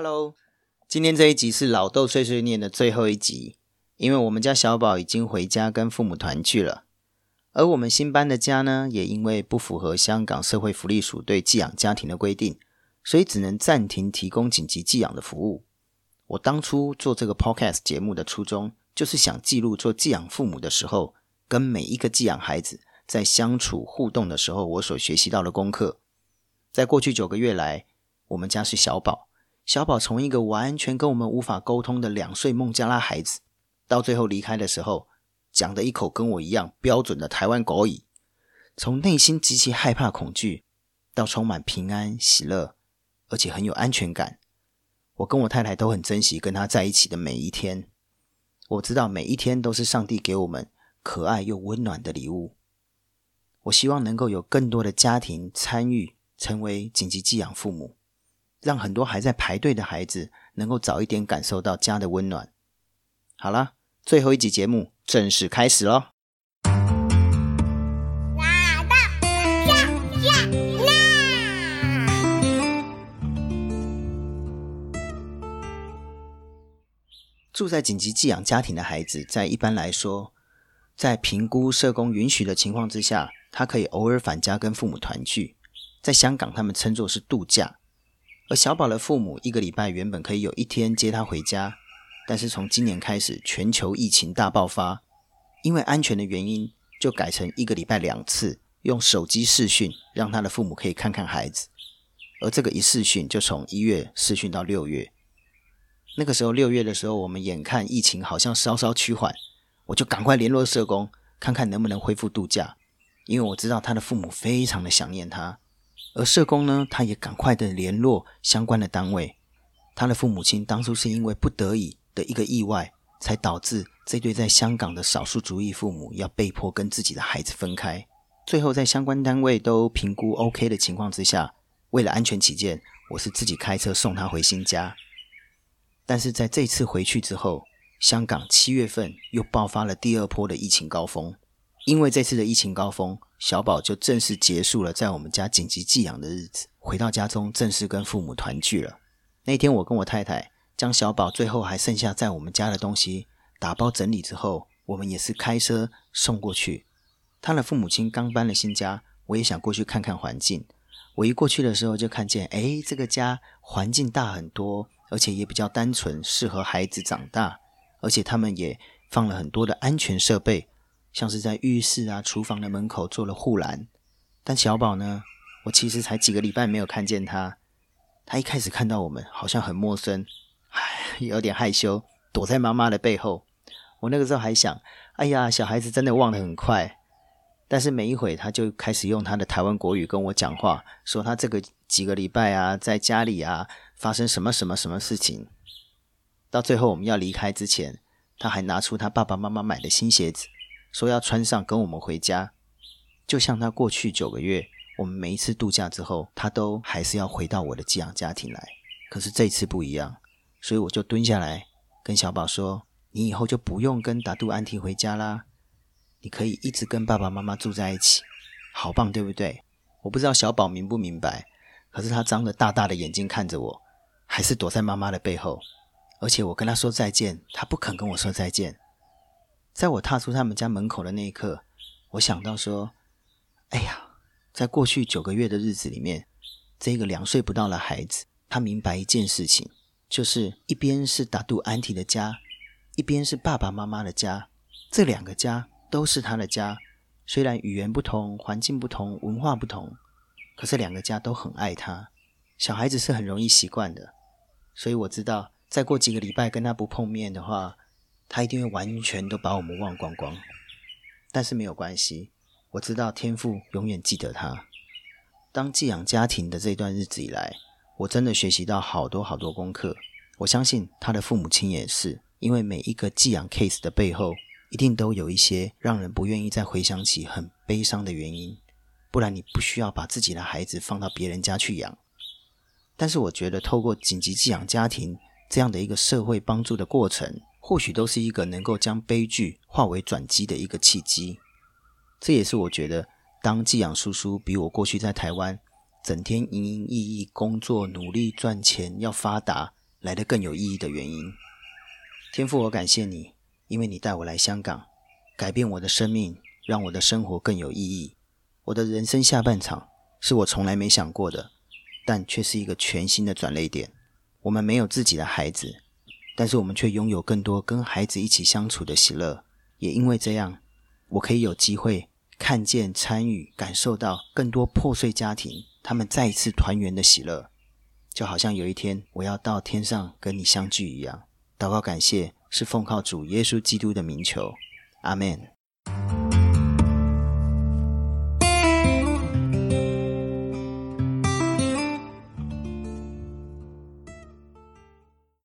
Hello，今天这一集是老豆碎碎念的最后一集，因为我们家小宝已经回家跟父母团聚了，而我们新搬的家呢，也因为不符合香港社会福利署对寄养家庭的规定，所以只能暂停提供紧急寄养的服务。我当初做这个 Podcast 节目的初衷，就是想记录做寄养父母的时候，跟每一个寄养孩子在相处互动的时候，我所学习到的功课。在过去九个月来，我们家是小宝。小宝从一个完全跟我们无法沟通的两岁孟加拉孩子，到最后离开的时候，讲的一口跟我一样标准的台湾国语，从内心极其害怕、恐惧，到充满平安、喜乐，而且很有安全感。我跟我太太都很珍惜跟他在一起的每一天。我知道每一天都是上帝给我们可爱又温暖的礼物。我希望能够有更多的家庭参与，成为紧急寄养父母。让很多还在排队的孩子能够早一点感受到家的温暖。好了，最后一集节目正式开始喽！住在紧急寄养家庭的孩子，在一般来说，在评估社工允许的情况之下，他可以偶尔返家跟父母团聚。在香港，他们称作是度假。而小宝的父母一个礼拜原本可以有一天接他回家，但是从今年开始，全球疫情大爆发，因为安全的原因，就改成一个礼拜两次，用手机视讯，让他的父母可以看看孩子。而这个一视讯就从一月视讯到六月。那个时候六月的时候，我们眼看疫情好像稍稍趋缓，我就赶快联络社工，看看能不能恢复度假，因为我知道他的父母非常的想念他。而社工呢，他也赶快的联络相关的单位。他的父母亲当初是因为不得已的一个意外，才导致这对在香港的少数族裔父母要被迫跟自己的孩子分开。最后在相关单位都评估 OK 的情况之下，为了安全起见，我是自己开车送他回新家。但是在这次回去之后，香港七月份又爆发了第二波的疫情高峰。因为这次的疫情高峰。小宝就正式结束了在我们家紧急寄养的日子，回到家中正式跟父母团聚了。那天我跟我太太将小宝最后还剩下在我们家的东西打包整理之后，我们也是开车送过去。他的父母亲刚搬了新家，我也想过去看看环境。我一过去的时候就看见，哎，这个家环境大很多，而且也比较单纯，适合孩子长大，而且他们也放了很多的安全设备。像是在浴室啊、厨房的门口做了护栏，但小宝呢，我其实才几个礼拜没有看见他。他一开始看到我们，好像很陌生，唉，有点害羞，躲在妈妈的背后。我那个时候还想，哎呀，小孩子真的忘得很快。但是没一会，他就开始用他的台湾国语跟我讲话，说他这个几个礼拜啊，在家里啊，发生什么什么什么事情。到最后我们要离开之前，他还拿出他爸爸妈妈买的新鞋子。说要穿上跟我们回家，就像他过去九个月，我们每一次度假之后，他都还是要回到我的寄养家庭来。可是这次不一样，所以我就蹲下来跟小宝说：“你以后就不用跟达杜安提回家啦，你可以一直跟爸爸妈妈住在一起，好棒，对不对？”我不知道小宝明不明白，可是他张着大大的眼睛看着我，还是躲在妈妈的背后。而且我跟他说再见，他不肯跟我说再见。在我踏出他们家门口的那一刻，我想到说：“哎呀，在过去九个月的日子里面，这个两岁不到的孩子，他明白一件事情，就是一边是达杜安提的家，一边是爸爸妈妈的家，这两个家都是他的家。虽然语言不同、环境不同、文化不同，可是两个家都很爱他。小孩子是很容易习惯的，所以我知道，再过几个礼拜跟他不碰面的话。”他一定会完全都把我们忘光光，但是没有关系，我知道天父永远记得他。当寄养家庭的这段日子以来，我真的学习到好多好多功课。我相信他的父母亲也是，因为每一个寄养 case 的背后，一定都有一些让人不愿意再回想起很悲伤的原因，不然你不需要把自己的孩子放到别人家去养。但是我觉得，透过紧急寄养家庭这样的一个社会帮助的过程。或许都是一个能够将悲剧化为转机的一个契机。这也是我觉得，当寄养叔叔比我过去在台湾整天营营役役工作、努力赚钱、要发达来得更有意义的原因。天父，我感谢你，因为你带我来香港，改变我的生命，让我的生活更有意义。我的人生下半场是我从来没想过的，但却是一个全新的转捩点。我们没有自己的孩子，但是我们却拥有更多跟孩子一起相处的喜乐。也因为这样，我可以有机会看见、参与、感受到更多破碎家庭他们再一次团圆的喜乐，就好像有一天我要到天上跟你相聚一样。祷告感谢，是奉靠主耶稣基督的名求，阿门。